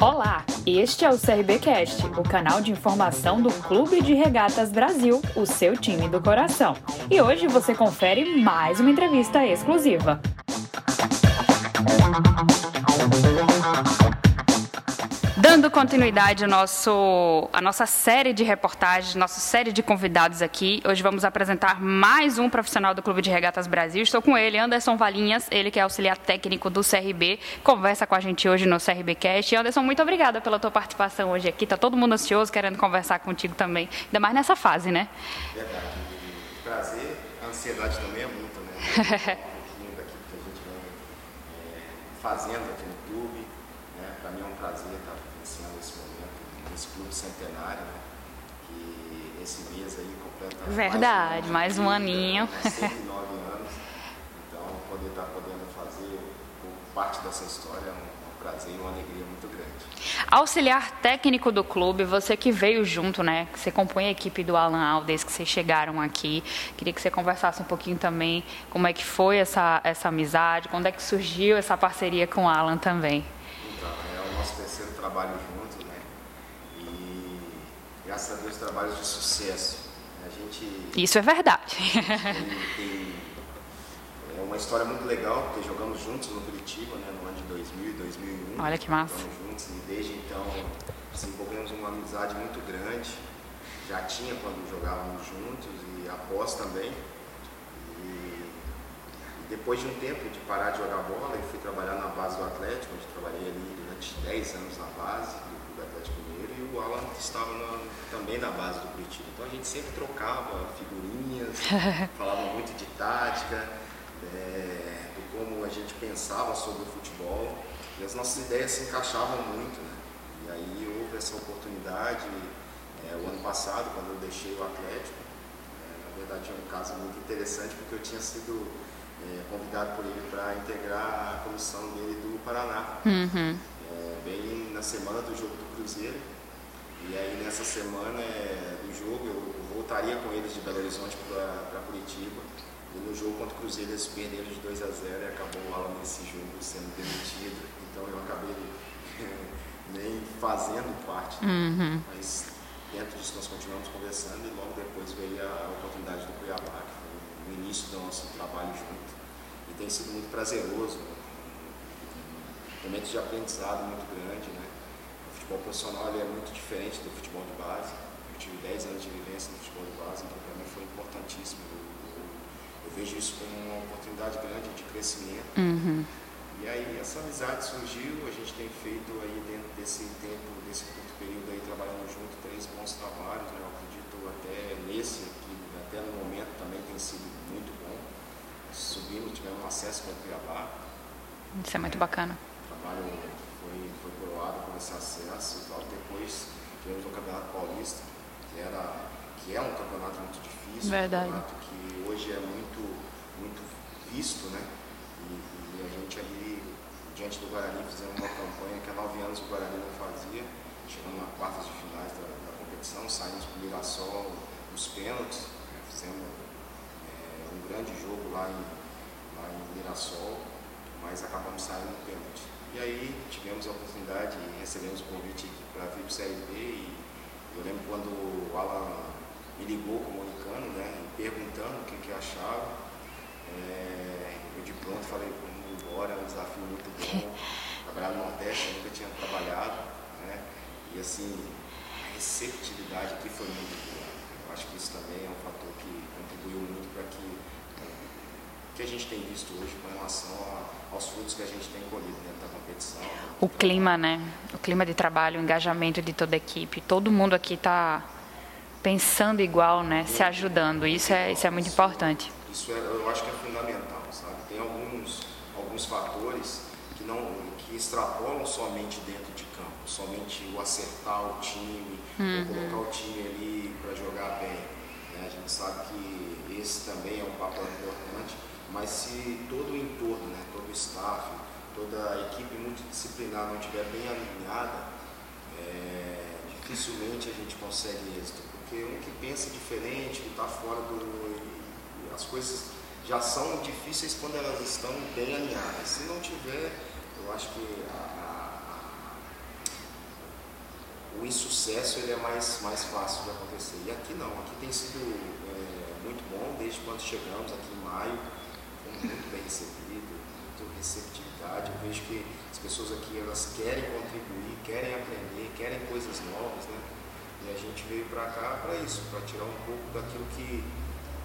Olá, este é o CRBcast, o canal de informação do Clube de Regatas Brasil, o seu time do coração. E hoje você confere mais uma entrevista exclusiva. Dando continuidade ao nosso, à nossa série de reportagens, nossa série de convidados aqui, hoje vamos apresentar mais um profissional do Clube de Regatas Brasil. Estou com ele, Anderson Valinhas, ele que é auxiliar técnico do CRB, conversa com a gente hoje no CRBcast. Anderson, muito obrigada pela tua participação hoje aqui. Está todo mundo ansioso, querendo conversar contigo também, ainda mais nessa fase, né? Verdade. Prazer, a ansiedade também é muito, né? pouquinho daqui que a gente vem é, fazendo aqui no clube. Né? Para mim é um prazer estar nesse clube centenário, né? que esse mês aí completa Verdade, mais mais um de vida, aninho. né? 109 anos. Então, poder estar podendo fazer um- parte dessa história é um, é um prazer e uma alegria muito grande. Auxiliar técnico do clube, você que veio junto, né? Que você compõe a equipe do Alan Alves, que vocês chegaram aqui. Queria que você conversasse um pouquinho também como é que foi essa, essa amizade, quando é que surgiu essa parceria com o Alan também. Então, é o nosso terceiro trabalho junto, graças a Deus trabalhos de sucesso. A gente Isso é verdade. tem, tem- é uma história muito legal, porque jogamos juntos no Curitiba, né, no ano de 2000 e 2001. Olha que massa. Juntos e desde então desenvolvemos uma amizade muito grande. Já tinha quando jogávamos juntos e após também. E, depois de um tempo de parar de jogar bola, eu fui trabalhar na base do Atlético, onde trabalhei ali durante 10 anos na base do Atlético Mineiro o Alan estava na- também na base do Curitiba. Então a gente sempre trocava figurinhas, falava muito de tática, é, do como a gente pensava sobre o futebol e as nossas ideias se encaixavam muito. Né? E aí houve essa oportunidade é, o ano passado, quando eu deixei o Atlético. É, na verdade, é um caso muito interessante porque eu tinha sido é, convidado por ele para integrar a comissão dele do Paraná, Uhum. é, bem na semana do jogo do Cruzeiro. E aí nessa semana é, do jogo eu voltaria com eles de Belo Horizonte para Curitiba. E no jogo contra o Cruzeiro eles perderam de 2 a 0 e acabou o Alan nesse jogo sendo demitido. Então eu acabei nem fazendo parte. Uhum. Mas dentro disso nós continuamos conversando e logo depois veio a oportunidade do Cuiabá, que foi o início do nosso trabalho junto. E tem sido muito prazeroso, um momento de aprendizado muito grande. Né? O futebol profissional é muito diferente do futebol de base. Eu tive 10 anos de vivência no futebol de base, então para mim foi importantíssimo. Eu, eu- eu vejo isso como uma oportunidade grande de crescimento. Uhum. E aí essa amizade surgiu, a gente tem feito aí dentro desse tempo, desse curto período aí trabalhando junto, três bons trabalhos, né? Eu acredito até nesse aqui, até no momento também tem sido muito bom. Subimos, tivemos acesso com o Cuiabá, Isso é muito bacana. o trabalho foi, foi coroado com esse acesso e logo depois tivemos o Campeonato Paulista, que, era, que é um campeonato muito difícil, Verdade. um campeonato que hoje é muito, muito visto, né? E, e a gente ali, diante do Guarani, fizemos uma campanha que há nove anos o Guarani não fazia, chegamos na quartas de finais da, da competição, saímos com o Mirassol nos pênaltis, né? fizemos é, um grande jogo lá em, lá em Mirassol, mas acabamos saindo no pênalti. E aí tivemos a oportunidade e recebemos o convite para vir para o CRB e eu lembro quando o Alan me ligou comunicando, né, perguntando o que, que achava. É, eu de pronto falei, vamos embora, é um desafio muito bom. Trabalhar no Nordeste, eu nunca tinha trabalhado, né? E assim, a receptividade aqui foi muito boa. Eu acho que isso também é um fator que contribuiu muito para que que a gente tem visto hoje com relação a- aos frutos que a gente tem colhido dentro da competição. O clima, né? O clima de trabalho, o engajamento de toda a equipe. Todo mundo aqui está pensando igual, né? Se ajudando. Isso é, isso é muito importante. Isso é, eu acho que é fundamental, sabe? Tem alguns, alguns fatores que não que extrapolam somente dentro de campo, somente o acertar o time, ou colocar o time ali para jogar bem. né? A gente sabe que esse também é um papel importante, mas se todo o entorno, né, todo o staff, toda a equipe multidisciplinar não estiver bem alinhada, é, dificilmente a gente consegue êxito, porque um que pensa diferente, que está fora do. As coisas já são difíceis quando elas estão bem alinhadas. Se não tiver, eu acho que a, a- o insucesso ele é mais, mais fácil de acontecer. E aqui não, aqui tem sido é, muito bom desde quando chegamos aqui em maio, muito bem recebidos, muito receptividade. Eu vejo que as pessoas aqui elas querem contribuir, querem aprender, querem coisas novas, né? E a gente veio para cá para isso, para tirar um pouco daquilo que.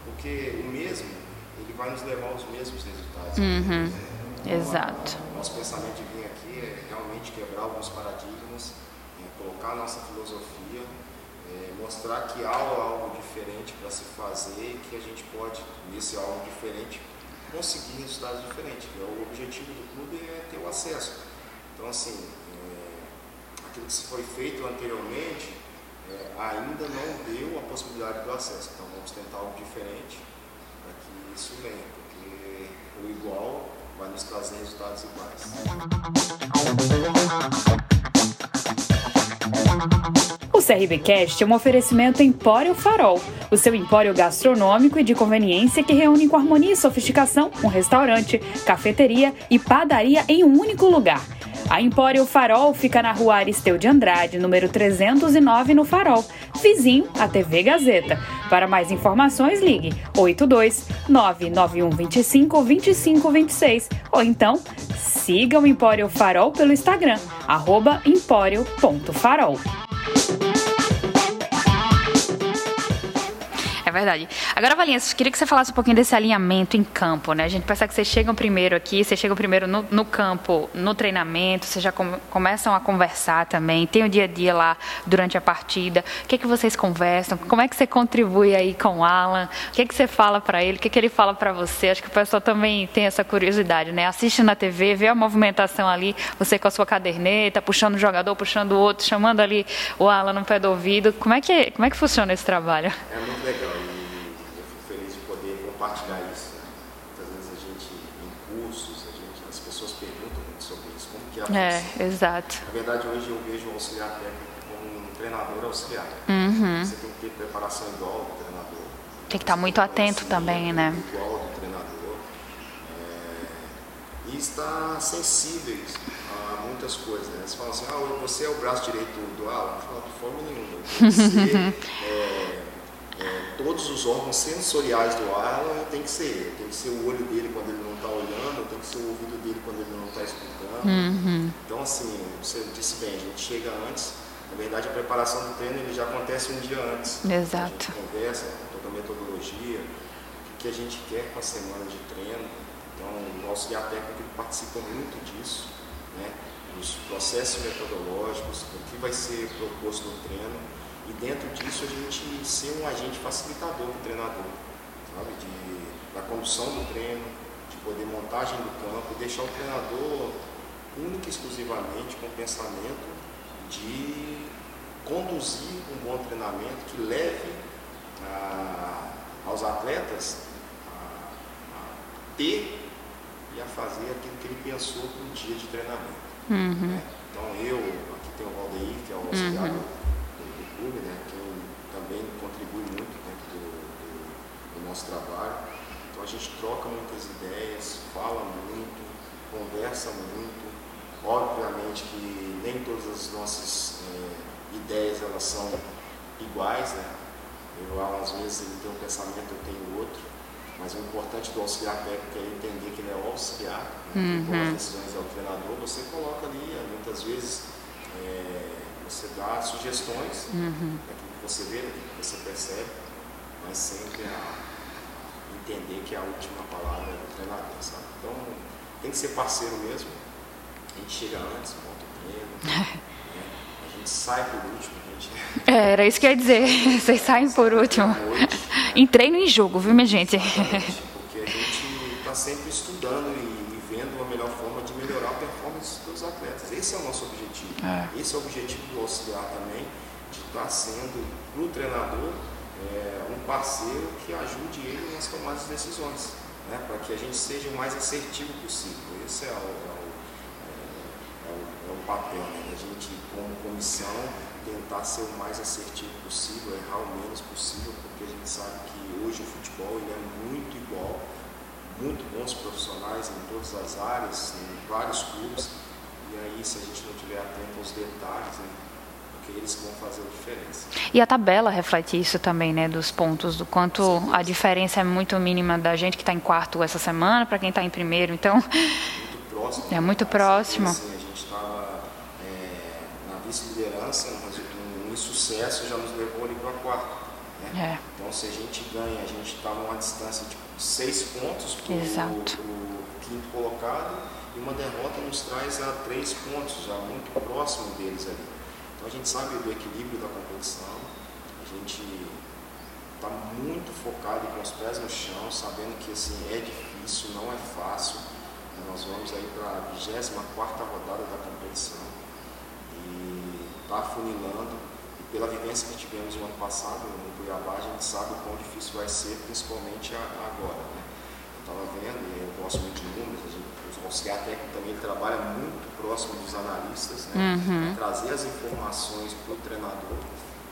Porque o mesmo, ele vai nos levar aos mesmos resultados. Uhum. Né? Então, Exato. O nosso pensamento de vir aqui é realmente quebrar alguns paradigmas, é colocar a nossa filosofia, é mostrar que há algo diferente para se fazer e que a gente pode, nesse algo diferente, conseguir resultados diferentes. O objetivo do clube é ter o acesso. Então, assim, é, aquilo que foi feito anteriormente é, ainda não deu a possibilidade do acesso. Então, vamos tentar algo diferente para que isso venha, porque o igual vai nos trazer resultados iguais. O CRBcast é um oferecimento Empório Farol, o seu empório gastronômico e de conveniência que reúne com harmonia e sofisticação um restaurante, cafeteria e padaria em um único lugar. A Empório Farol fica na rua Aristeu de Andrade, número 309 no Farol, vizinho à TV Gazeta. Para mais informações, ligue 82 99125 2526 ou então siga o Empório Farol pelo Instagram, arroba empório.farol. verdade. Agora, Valinha, eu queria que você falasse um pouquinho desse alinhamento em campo, né? A gente pensa que vocês chegam primeiro aqui, vocês chegam primeiro no, no campo, no treinamento, vocês já com, começam a conversar também, tem o dia a dia lá durante a partida. O que é que vocês conversam? Como é que você contribui aí com o Alan? O que é que você fala para ele? O que é que ele fala para você? Acho que o pessoal também tem essa curiosidade, né? Assiste na TV, vê a movimentação ali, você com a sua caderneta, puxando o jogador, puxando o outro, chamando ali o Alan no pé do ouvido. Como é que, como é que funciona esse trabalho? É muito legal compartilhar isso. Né? Muitas vezes a gente, em cursos, a gente, as pessoas perguntam muito sobre que é exato. Na verdade, hoje eu vejo o auxiliar técnico como um treinador auxiliar. Uhum. Você tem que ter preparação igual do treinador. Tem que estar muito atento também, né? Igual do treinador. É, e estar sensíveis a muitas coisas. Né? Você fala assim, ah, você é o braço direito do Alan? Não, de forma nenhuma. Você, é, todos os órgãos sensoriais do Alan tem que ser ele. Tem que ser o olho dele quando ele não está olhando, tem que ser o ouvido dele quando ele não está escutando. Uhum. Então, assim, você disse bem, a gente chega antes. Na verdade, a preparação do treino ele já acontece um dia antes. Exato. A gente conversa, toda a metodologia, o que a gente quer com a semana de treino. Então, o auxiliar técnico participa muito disso, né? Os processos metodológicos, o que vai ser proposto no treino e dentro disso a gente ser um agente facilitador do treinador, sabe? De, da condução do treino, de poder montagem do campo, deixar o treinador único e exclusivamente com o pensamento de conduzir um bom treinamento que leve a, aos atletas a, a, ter e a fazer aquilo que ele pensou para o dia de treinamento. Uhum. Né? Então eu, aqui tem o Valdeir, que é o auxiliar uhum clube, né, que também contribui muito dentro do, do, do, nosso trabalho. Então a gente troca muitas ideias, fala muito, conversa muito. Obviamente que nem todas as nossas é, ideias elas são iguais, né? Eu, às vezes ele tem um pensamento, eu tenho outro, mas o importante do auxiliar técnico é entender que ele é o auxiliar, né? uhum. as decisões é o treinador, você coloca ali, muitas vezes, é, você dá sugestões uhum. daquilo que você vê, daquilo que você percebe, mas sempre a entender que a última palavra é do treinador, sabe? Então tem que ser parceiro mesmo. A gente chega antes, monta o treino, né? a gente sai por último. Gente... É, era isso que eu ia dizer. Vocês saem por último. Noite, né? em treino e em jogo, viu, minha gente? Exatamente, porque a gente está sempre estudando e, e vendo a melhor forma de melhorar a performance dos atletas. Esse é o nosso objetivo. É. Esse é o objetivo do auxiliar também, de estar sendo para o treinador é, um parceiro que ajude ele nas tomadas de decisões, né, para que a gente seja o mais assertivo possível. Esse é o, é o, é o, é o papel né, da gente, como comissão, tentar ser o mais assertivo possível, errar o menos possível, porque a gente sabe que hoje o futebol ele é muito igual, muito bons profissionais em todas as áreas, em vários clubes, e aí, se a gente não tiver atento aos detalhes, né, a porque eles vão fazer a diferença. E a tabela reflete isso também, né, dos pontos, do quanto a diferença é muito mínima da gente que está em quarto essa semana para quem está em primeiro, então... Muito próximo. É muito próximo. Assim, a gente estava é, na vice-liderança, um, um insucesso já nos levou ali para quarto. Né? É. Então, se a gente ganha, a gente está numa distância de seis pontos para o quinto colocado e uma derrota nos traz a três pontos, já muito próximo deles ali. Então, a gente sabe do equilíbrio da competição, a gente está muito focado com os pés no chão, sabendo que assim, é difícil, não é fácil. Nós vamos aí para a 24 rodada da competição e está afunilando pela vivência que tivemos no ano passado no Cuiabá, a gente sabe o quão difícil vai ser, principalmente agora. Né? Estava vendo, e eu gosto muito de números, o auxiliar técnico também ele trabalha muito próximo dos analistas, né? Uhum. trazer as informações para o treinador,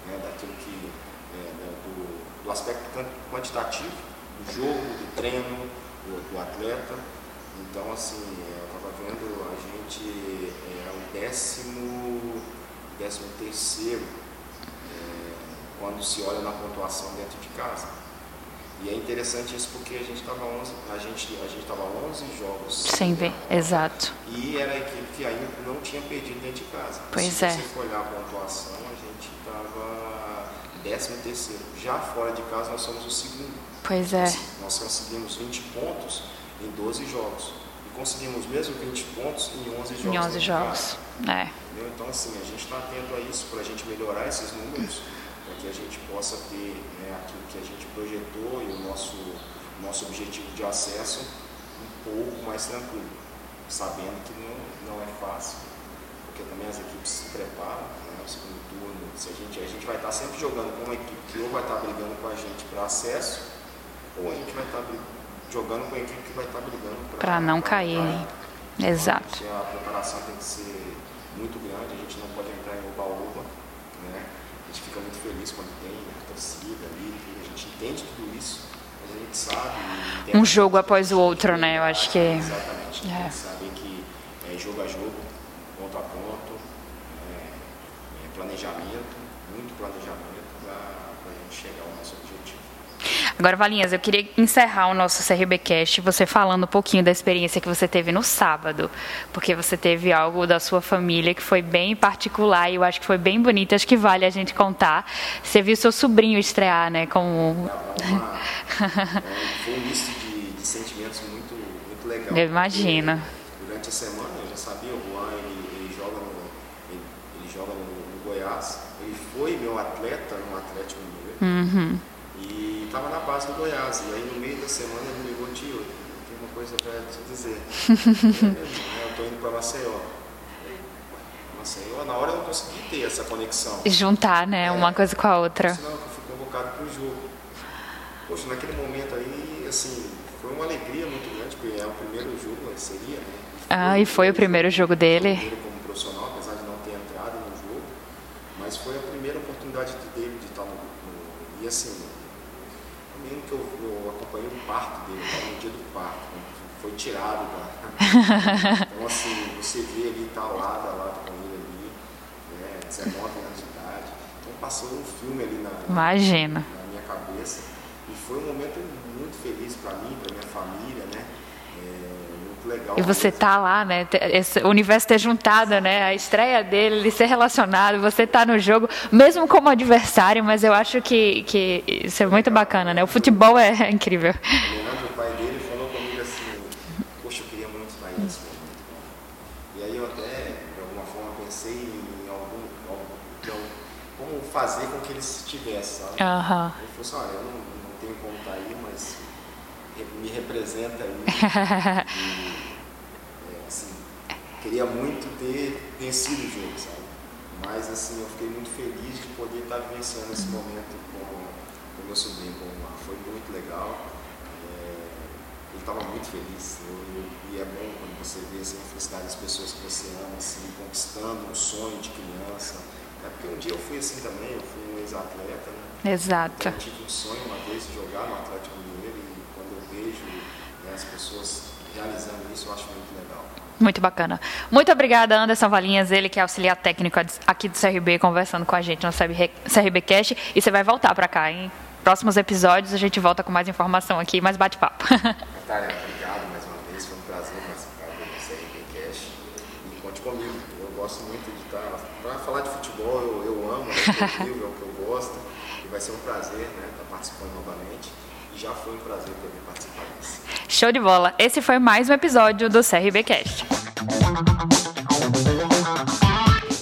né? daquilo que, é, né? do, do, aspecto quantitativo, do jogo, do treino, do, do atleta. Então, assim, é, eu estava vendo, a gente é o décimo, décimo terceiro quando se olha na pontuação dentro de casa. E é interessante isso porque a gente estava 11, a gente a gente tava 11 jogos sem ver, exato. E era a equipe que ainda não tinha perdido dentro de casa. Pois se é. Se você for olhar a pontuação, a gente estava 13 terceiro. Já fora de casa nós somos o segundo. Pois é. Nós conseguimos 20 pontos em 12 jogos. E conseguimos mesmo 20 pontos em 11 jogos. Em 11 jogos. É. Então assim, a gente está atento a isso para a gente melhorar esses números para que a gente possa ter né, aquilo que a gente projetou e o nosso, nosso objetivo de acesso um pouco mais tranquilo, sabendo que não, não é fácil, porque também as equipes se preparam, né, o segundo turno, se a, gente, a gente vai estar sempre jogando com uma equipe que ou vai estar brigando com a gente para acesso, ou a gente vai estar jogando com a equipe que vai estar brigando para não pra cair. Né? Então, Exato. a preparação tem que ser muito grande, a gente não pode entrar em oba-oba, né? A gente fica muito feliz quando tem a torcida ali, a gente entende tudo isso, mas a gente sabe. Um jogo após o outro, né? Eu acho que. Exatamente. É. A gente sabe que é jogo a jogo, ponto a ponto, é, é planejamento, muito planejamento para a gente chegar ao nosso objetivo. Agora, Valinhas, eu queria encerrar o nosso CRBcast você falando um pouquinho da experiência que você teve no sábado, porque você teve algo da sua família que foi bem particular e eu acho que foi bem bonito, acho que vale a gente contar. Você viu seu sobrinho estrear, né? Como... É foi um misto de, de, sentimentos muito, muito legal. Eu imagino. Durante a semana eu já sabia, o Juan ele, ele joga, no, ele, ele joga no, no, Goiás, ele foi meu atleta no Atlético Mineiro. Uhum estava na base do Goiás. E aí no meio da semana ele me ligou, tio, tem uma coisa para te dizer. é, eu estou indo para Maceió. Maceió, na hora eu não consegui ter essa conexão. Juntar, né? É, uma coisa com a outra. Senão eu fui convocado para o jogo. Poxa, naquele momento aí, assim, foi uma alegria muito grande, porque é o primeiro jogo, seria, né? ah, e foi o primeiro jogo dele. Primeiro como profissional, apesar de não ter entrado no jogo, mas foi a primeira oportunidade dele de estar no, no e assim, mesmo que eu, eu acompanhei o parto dele, no dia do parto, né? foi tirado da. então, assim, você vê ele tá lado a lado com ele ali, né, 19 anos de idade. Então, passou um filme ali na, Imagina. na minha cabeça. E foi um momento muito feliz para mim, para minha família, né? Legal. E você tá lá, né? Esse universo ter juntado, né? A estreia dele, ele ser relacionado, você tá no jogo, mesmo como adversário, mas eu acho que, que isso é muito bacana, né? O futebol é incrível. O Leandro, o pai dele, falou comigo assim, poxa, eu queria muito estar aí nesse momento. E aí eu até, de alguma forma, pensei em algum, algum como fazer com que ele estivesse, sabe? Uhum. Ele falou assim, olha, eu não, não tenho como estar aí, mas me representa aí. e, é, assim, queria muito ter vencido o jogo, sabe? Mas assim, eu fiquei muito feliz de poder estar vivenciando esse momento com o meu sobrinho, com o Mar. Foi muito legal. É, ele estava muito feliz. Eu, eu, e é bom quando você vê assim, a felicidade das pessoas que você ama, assim, conquistando um sonho de criança. É porque um dia eu fui assim também, eu fui um ex-atleta, né? Exato. Então, eu tive um sonho uma vez de jogar no Atlético vejo né, as pessoas realizando isso, eu acho muito legal. Muito bacana. Muito obrigada, Anderson Valinhas, ele que é auxiliar técnico aqui do CRB, conversando com a gente no CRB Cast. E você vai voltar para cá, hein? Próximos episódios a gente volta com mais informação aqui, mais bate-papo. Natália, obrigado mais uma vez. Foi um prazer participar do CRB Cast. E conte comigo. Eu gosto muito de estar. Para falar de futebol, eu, eu amo, é o que eu vivo, é o que eu gosto. E vai ser um prazer né, estar participando novamente. Já foi um prazer poder participar disso. Show de bola! Esse foi mais um episódio do CRBcast.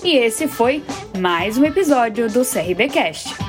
E esse foi mais um episódio do CRBcast.